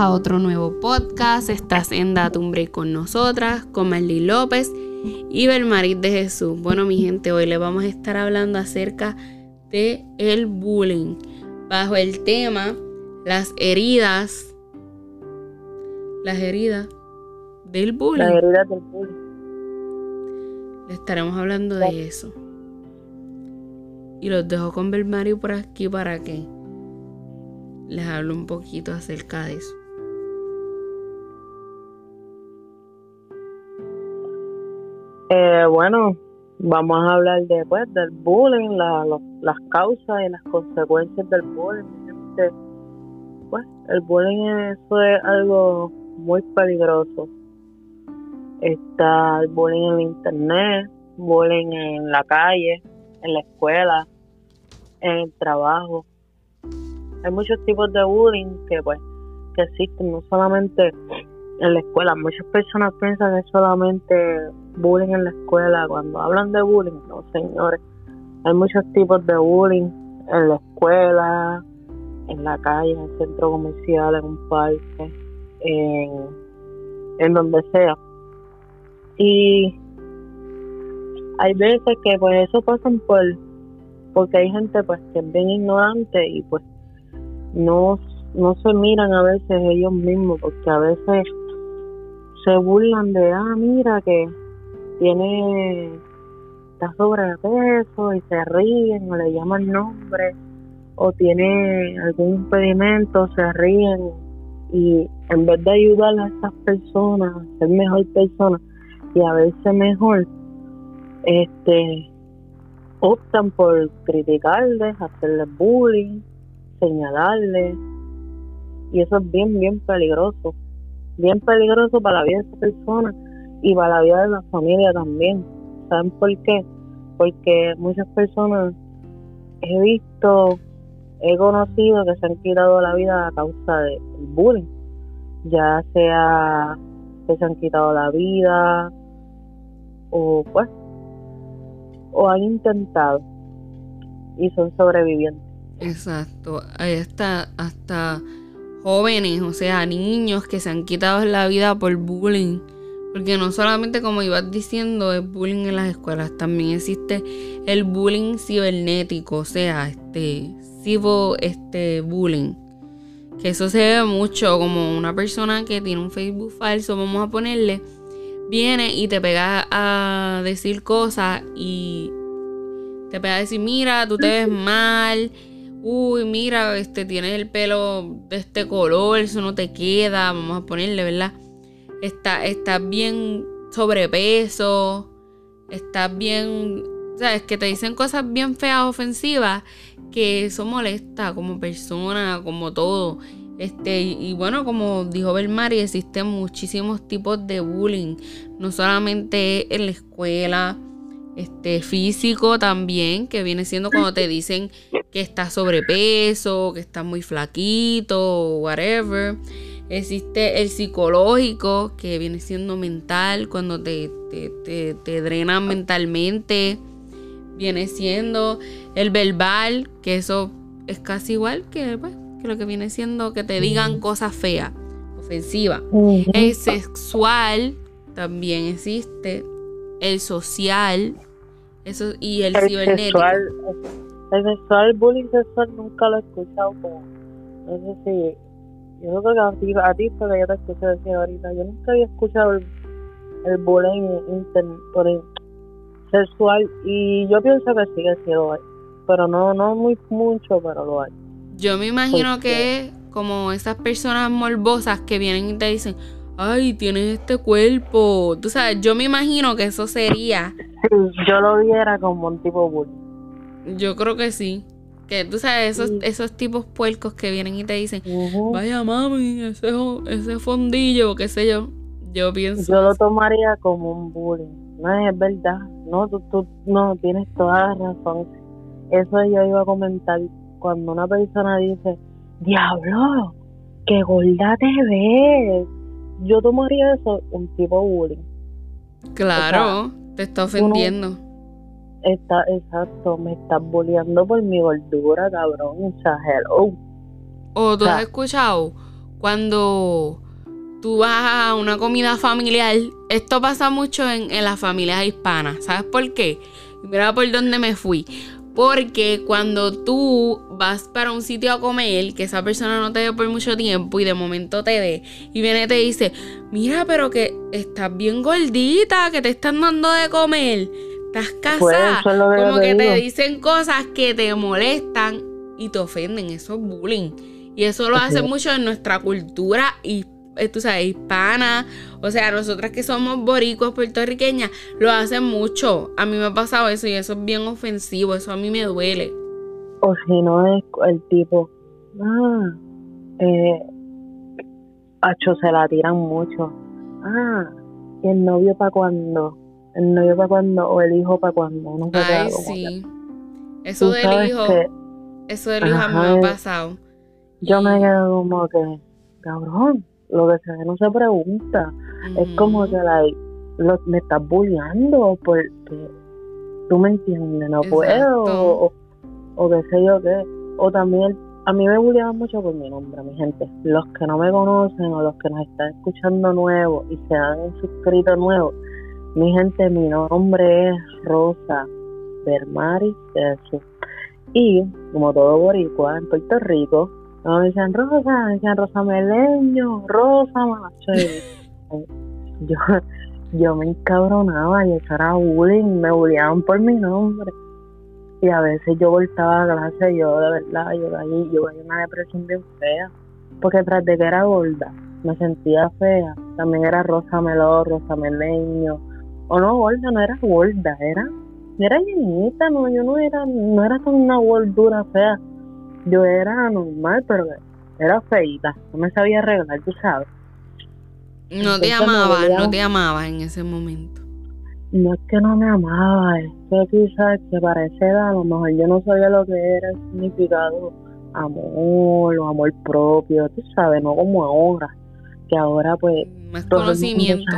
a otro nuevo podcast. Estás en Datum Break con nosotras, con Marley López y Belmarit de Jesús. Bueno, mi gente, hoy le vamos a estar hablando acerca de el bullying bajo el tema las heridas las heridas del bullying. Las heridas del bullying. Le estaremos hablando de eso. Y los dejo con Belmario por aquí para que les hable un poquito acerca de eso. Eh, bueno, vamos a hablar de, pues, del bullying, las causas y las consecuencias del bullying. Pues, el bullying eso es algo muy peligroso. Está el bullying en internet, bullying en la calle, en la escuela, en el trabajo. Hay muchos tipos de bullying que pues que existen, no solamente en la escuela. Muchas personas piensan que solamente bullying en la escuela. Cuando hablan de bullying, no señores. Hay muchos tipos de bullying en la escuela, en la calle, en el centro comercial, en un parque, en, donde sea. Y hay veces que pues eso pasan por porque hay gente pues que es bien ignorante y pues no no se miran a veces ellos mismos porque a veces se burlan de ah mira que tiene está sobrepeso y se ríen o le llaman nombre o tiene algún impedimento se ríen y en vez de ayudar a esas personas a ser mejor persona y a verse mejor este optan por criticarles, hacerles bullying, señalarles. Y eso es bien bien peligroso, bien peligroso para la vida de esa persona y para la vida de la familia también. ¿Saben por qué? Porque muchas personas he visto, he conocido que se han quitado la vida a causa del bullying, ya sea que se han quitado la vida o pues o han intentado y son sobrevivientes. Exacto, ahí está hasta jóvenes, o sea, niños que se han quitado la vida por bullying. Porque no solamente, como ibas diciendo, es bullying en las escuelas, también existe el bullying cibernético, o sea, este cibo este bullying. Que eso se ve mucho como una persona que tiene un Facebook falso, vamos a ponerle, viene y te pega a decir cosas y te pega a decir, mira, tú te ves mal, uy, mira, este tienes el pelo de este color, eso no te queda, vamos a ponerle, ¿verdad? Está, estás bien sobrepeso, estás bien, o sea, es que te dicen cosas bien feas, ofensivas, que eso molesta como persona, como todo. Este, y, bueno, como dijo Belmari, existen muchísimos tipos de bullying, no solamente en la escuela, este, físico también, que viene siendo cuando te dicen que estás sobrepeso, que estás muy flaquito, whatever. Existe el psicológico, que viene siendo mental, cuando te, te, te drenan mentalmente. Viene siendo el verbal, que eso es casi igual que, pues, que lo que viene siendo que te digan cosas feas, ofensivas. El sexual también existe. El social. Eso, y el, cibernético. Sexual, el sexual, bullying sexual nunca lo he escuchado como. No sé si. Yo creo que a ti, a ti porque yo te escuché decir ahorita. Yo nunca había escuchado el, bullying por sexual y yo pienso que sí que sí lo hay. Pero no, no muy mucho, pero lo hay. Yo me imagino que es como esas personas morbosas que vienen y te dicen, ay, tienes este cuerpo. Tú sabes, yo me imagino que eso sería. yo lo viera como un tipo bullying. Yo creo que sí. Que tú sabes, esos, esos tipos puercos que vienen y te dicen, vaya mami, ese, ese fondillo, qué sé yo. Yo pienso. Yo lo tomaría como un bullying. No es verdad. No, tú, tú no tienes toda la razón. Eso yo iba a comentar cuando una persona dice, diablo, qué gorda te ves, yo tomaría eso un tipo bullying. Claro, te está ofendiendo. está, exacto, me estás bulleando por mi gordura, cabrón, o sea, hello. O tú has escuchado, cuando tú vas a una comida familiar, esto pasa mucho en, en las familias hispanas. ¿Sabes por qué? Mira por dónde me fui. Porque cuando tú vas para un sitio a comer, que esa persona no te ve por mucho tiempo y de momento te ve y viene y te dice, mira, pero que estás bien gordita, que te están dando de comer, estás Pues, casada. es que Como te que te dicen cosas que te molestan y te ofenden. Eso es bullying. Y eso lo hace mucho en nuestra cultura y tú sabes, hispana, o sea, nosotras que somos boricuas puertorriqueñas, lo hacen mucho. A mí me ha pasado eso y eso es bien ofensivo, eso a mí me duele. O si no es el tipo, ah, eh, acho, se la tiran mucho. Ah, ¿y el novio para cuándo? El novio para cuándo o el hijo para cuándo. No queda Ay, que- sí. Eso del hijo, que eso del hijo a mí me ha pasado. yo me quedo como que, cabrón, lo que se ve no se pregunta. Es como que like, lo- me estás bulleando porque tú me entiendes, no Exacto. puedo o, o, o qué sé yo qué. O también, a mí me bulleaban mucho por mi nombre, mi gente. Los que no me conocen o los que nos están escuchando nuevos y se han suscrito nuevos, mi gente, mi nombre es Rosa Bermaris de Jesús. Y como todo boricua en Puerto Rico, no me decían Rosa, me decían Rosa Meleño, Rosa Macho. Yo, yo me encabronaba y eso era bullying, me bulleaban por mi nombre. Y a veces yo voltaba a clase, yo de verdad, yo caí, yo caí una depresión bien fea. Porque tras de que era gorda, me sentía fea. También era Rosa Meló, Rosa Meleño. O no gorda, no era gorda, era, era llenita, no, yo no era, no era tan una gordura fea. Yo era normal, pero era feita, no me sabía arreglar, tú sabes. No te Entonces amaba, no te amaba en ese momento. No es que no me amaba, es que quizás que para esa edad a lo mejor yo no sabía lo que era el significado amor o amor propio, tú sabes, no como ahora, que ahora pues Más mundo conocimiento.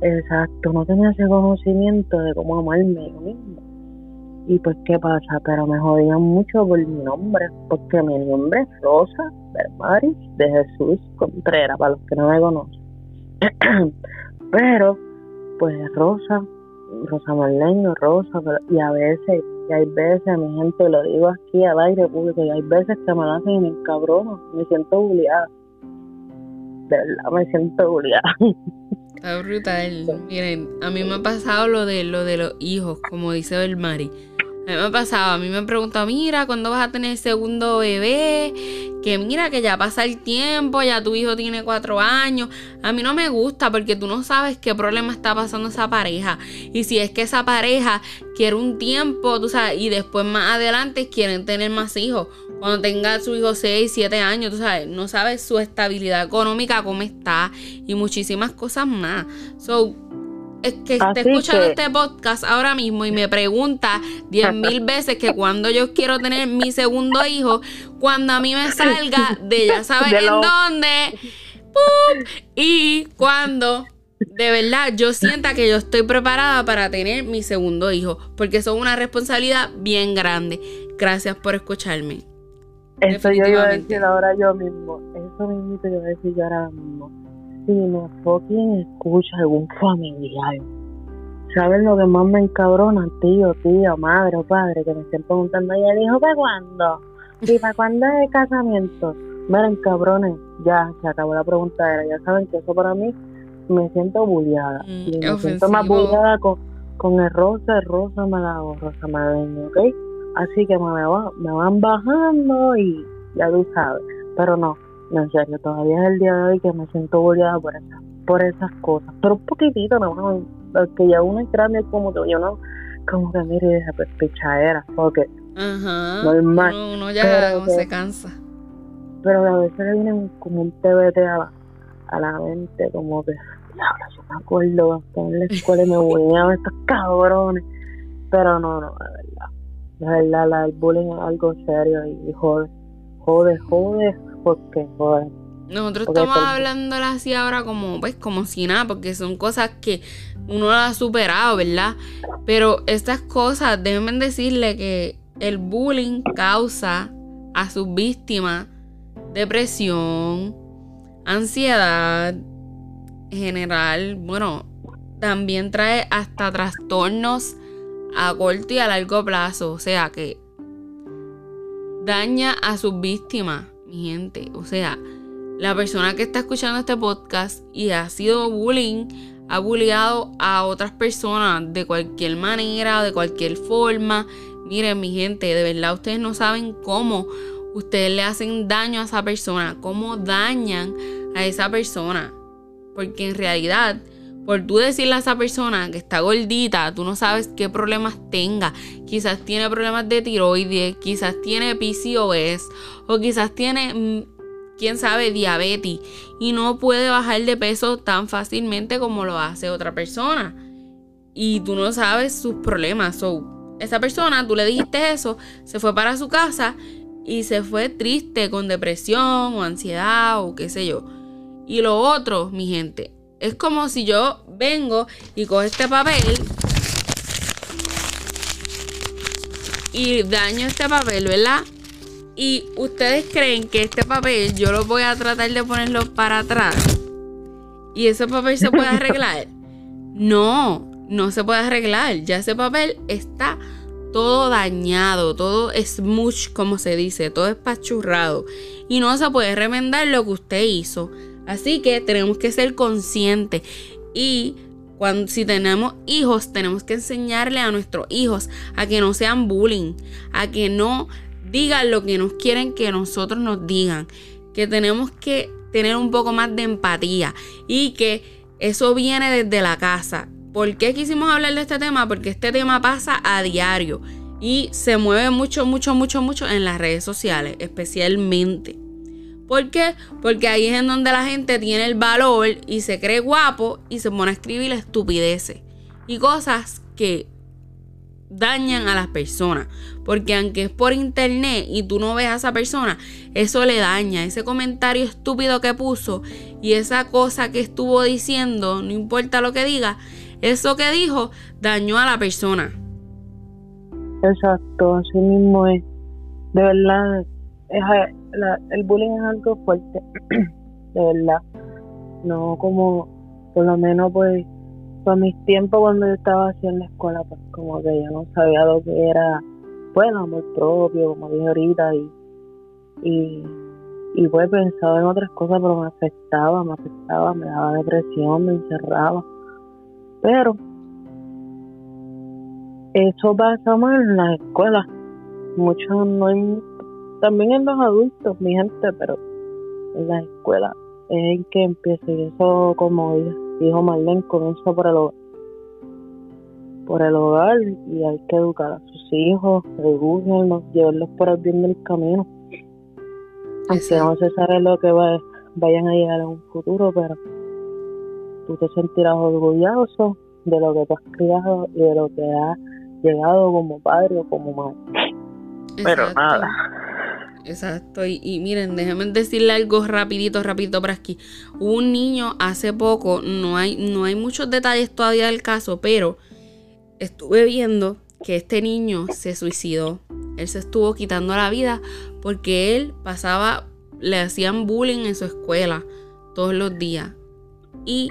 Exacto, no tenía ese conocimiento de cómo amarme yo mismo. Y pues, ¿qué pasa? Pero me jodían mucho por mi nombre, porque mi nombre es Rosa Bermaris de Jesús Contreras, para los que no me conocen. Pero, pues Rosa, Rosa Marleño, Rosa, pero- y a veces, y hay veces, mi gente, lo digo aquí al aire público, y hay veces que me lo hacen y me encabrono, me siento bulliada. De verdad, me siento bulliada. Está brutal. Miren, a mí me ha pasado lo de lo de los hijos, como dice Belmari. A mí me ha pasado, a mí me han preguntado, mira, ¿cuándo vas a tener el segundo bebé? Que mira, que ya pasa el tiempo, ya tu hijo tiene cuatro años. A mí no me gusta porque tú no sabes qué problema está pasando esa pareja. Y si es que esa pareja quiere un tiempo, tú sabes, y después más adelante quieren tener más hijos. Cuando tenga su hijo 6, 7 años, tú sabes, no sabes su estabilidad económica, cómo está y muchísimas cosas más. So, que esté escuchando que- este podcast ahora mismo y me pregunta 10 mil veces que cuando yo quiero tener mi segundo hijo, cuando a mí me salga de ya sabes De en lo- dónde, ¡pum! y cuando de verdad yo sienta que yo estoy preparada para tener mi segundo hijo, porque es una responsabilidad bien grande. Gracias por escucharme. Eso yo iba a decir ahora yo mismo. Eso mismo te iba a decir yo ahora mismo. Si me fucking escucha algún familiar, ¿sabes lo que más me encabrona? Tío, tío, madre o padre, que me estén preguntando, ¿y el hijo para cuándo? ¿Y para cuándo es el casamiento? Miren, cabrones, ya se acabó la preguntadera. Ya saben que eso para mí me siento bulliada. Mm, y me siento más bulliada con, con el rosa, el rosa me la hago, rosa me ¿ok? Así que me, va- me van bajando y ya tú sabes. Pero no, no, en serio, todavía es el día de hoy que me siento bulliada por esas, por esas cosas. Pero un poquitito, no, porque ya uno es grande como que yo no, como que mire esa pichadera, porque Ajá. Normal. Uno, ya Pero que- se cansa. pero a veces le viene un- como un TBT a la, a la mente, como que, diablo, yo me acuerdo que en la escuela y me bulleaban estos cabrones. Pero no, no, de verdad. De verdad, la, el bullying es algo serio y jode, jode, jode, porque. Nosotros Porque estamos hablando así ahora como pues como si nada, porque son cosas que uno las ha superado, ¿verdad? Pero estas cosas deben decirle que el bullying causa a sus víctimas depresión, ansiedad general, bueno, también trae hasta trastornos a corto y a largo plazo. O sea que daña a sus víctimas, mi gente. O sea, la persona que está escuchando este podcast y ha sido bullying, ha bulleado a otras personas de cualquier manera, de cualquier forma. Miren, mi gente, de verdad ustedes no saben cómo ustedes le hacen daño a esa persona, cómo dañan a esa persona. Porque en realidad por tú decirle a esa persona que está gordita, tú no sabes qué problemas tenga. Quizás tiene problemas de tiroides, quizás tiene PCOS o quizás tiene, mm, quién sabe, diabetes y no puede bajar de peso tan fácilmente como lo hace otra persona. Y tú no sabes sus problemas. So, esa persona, tú le dijiste eso, se fue para su casa y se fue triste con depresión o ansiedad o qué sé yo. Y lo otro, mi gente, es como si yo vengo y cojo este papel y daño este papel, ¿verdad? Y ustedes creen que este papel yo lo voy a tratar de ponerlo para atrás y ese papel se puede arreglar. No, no se puede arreglar. Ya ese papel está todo dañado, todo smooch, como se dice, todo espachurrado. Y no se puede remendar lo que usted hizo. Así que tenemos que ser conscientes y cuando, si tenemos hijos, tenemos que enseñarle a nuestros hijos a que no sean bullying, a que no digan lo que nos quieren que nosotros nos digan, que tenemos que tener un poco más de empatía y que eso viene desde la casa. ¿Por qué quisimos hablar de este tema? Porque este tema pasa a diario y se mueve mucho, mucho, mucho, mucho en las redes sociales, especialmente. ¿Por qué? Porque ahí es en donde la gente tiene el valor y se cree guapo y se pone a escribir estupideces y cosas que dañan a las personas. Porque aunque es por internet y tú no ves a esa persona, eso le daña. Ese comentario estúpido que puso y esa cosa que estuvo diciendo, no importa lo que diga, eso que dijo dañó a la persona. Exacto, así mismo es. De verdad, es, el bullying es algo fuerte, de verdad. No como, por lo menos, pues, por mis tiempos cuando yo estaba así en la escuela, pues, como que yo no sabía lo que era, pues, el amor propio, como dije ahorita, y, y, y pues pensaba en otras cosas, pero me afectaba, me afectaba, me daba depresión, me encerraba. Pero, eso pasa más en la escuela. Muchos no también en los adultos, mi gente, pero en la escuela es en que empieza y eso, como dijo Marlene, comienza por el hogar. Por el hogar y hay que educar a sus hijos, educarlos, llevarlos por el bien del camino. Aunque no se sabe lo que vayan a llegar en un futuro, pero tú te sentirás orgulloso de lo que tú has criado y de lo que has llegado como padre o como madre. Pero nada. Exacto, y, miren, déjenme decirle algo rapidito, rapidito por aquí. un niño hace poco, no hay, no hay muchos detalles todavía del caso, pero estuve viendo que este niño se suicidó. Él se estuvo quitando la vida porque él pasaba, le hacían bullying en su escuela todos los días. Y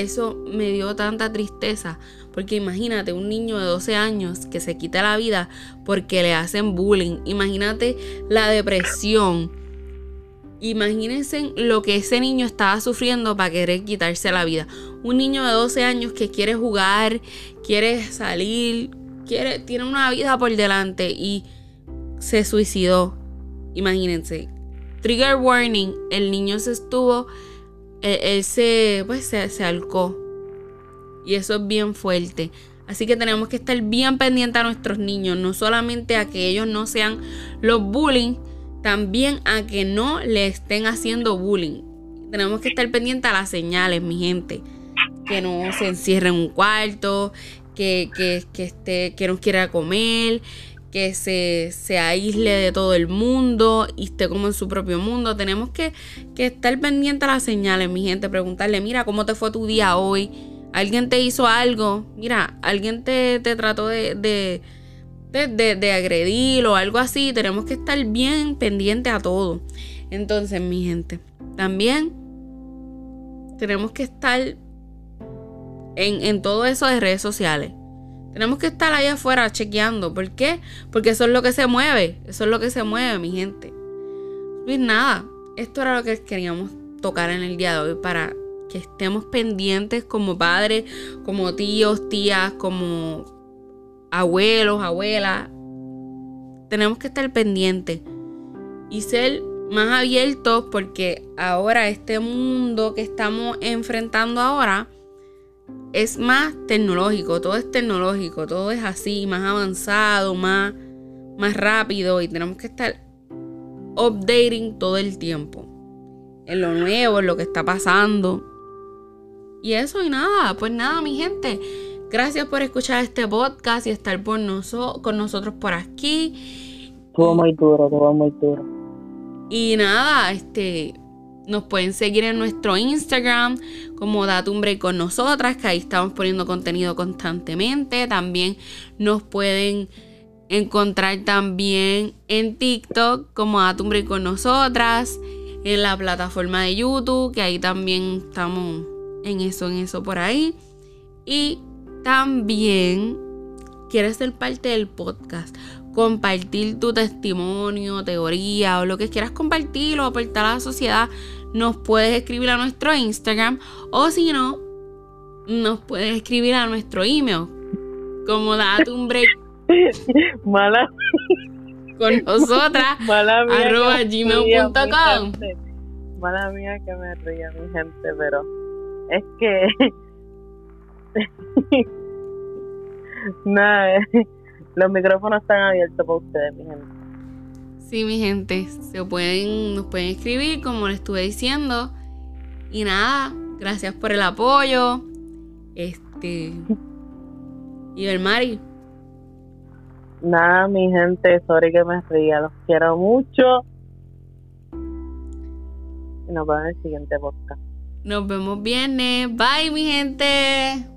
eso me dio tanta tristeza porque imagínate un niño de 12 años que se quita la vida porque le hacen bullying. Imagínate la depresión. Imagínense lo que ese niño estaba sufriendo para querer quitarse la vida. Un niño de 12 años que quiere jugar, quiere salir, quiere, tiene una vida por delante y se suicidó. Imagínense. Trigger warning, el niño se estuvo, él, se, pues se, se alcó y eso es bien fuerte. Así que tenemos que estar bien pendientes a nuestros niños, no solamente a que ellos no sean los bullying, también a que no le estén haciendo bullying. Tenemos que estar pendientes a las señales, mi gente. Que no se encierre en un cuarto, que, que, que, esté, que no quiera comer, que se, se, aísle de todo el mundo y esté como en su propio mundo. Tenemos que, que estar pendientes a las señales, mi gente. Preguntarle, mira, ¿cómo te fue tu día hoy? alguien te hizo algo, mira, alguien te, trató de, de, de, agredir o algo así, tenemos que estar bien pendiente a todo. Entonces, mi gente, también tenemos que estar en, en todo eso de redes sociales. Tenemos que estar ahí afuera chequeando. ¿Por qué? Porque eso es lo que se mueve. Eso es lo que se mueve, mi gente. Pues nada, esto era lo que queríamos tocar en el día de hoy para que estemos pendientes como padres, como tíos, tías, como abuelos, abuelas. Tenemos que estar pendientes y ser más abiertos porque ahora este mundo que estamos enfrentando ahora es más tecnológico, todo es tecnológico, todo es así, más avanzado, más, más rápido y tenemos que estar updating todo el tiempo. En lo nuevo, en lo que está pasando. Y eso y nada, pues nada, mi gente. Gracias por escuchar este podcast y estar por con nosotros por aquí. Todo muy duro, todo muy duro. Y nada, este, nos pueden seguir en nuestro Instagram como Break con nosotras, que ahí estamos poniendo contenido constantemente. También nos pueden encontrar también en TikTok como Break con nosotras, en la plataforma de YouTube, que ahí también estamos en eso, en eso por ahí. Y también quieres ser parte del podcast compartir tu testimonio, teoría o lo que quieras compartir o aportar a la sociedad, nos puedes escribir a nuestro Instagram o si no, nos puedes escribir a nuestro email. Como date un break. Mala. Con nosotras. Mala mía arroba gmail.com. Mala mía que me ría mi gente, pero es que. Nada, los micrófonos están abiertos para ustedes, mi gente. Sí, mi gente, se pueden, nos pueden escribir, como les estuve diciendo. Y nada, gracias por el apoyo. Este. Y el Mari. Nada, mi gente, sorry que me ría, los quiero mucho. Y nos vemos en el siguiente podcast. Nos vemos viernes. Bye, mi gente.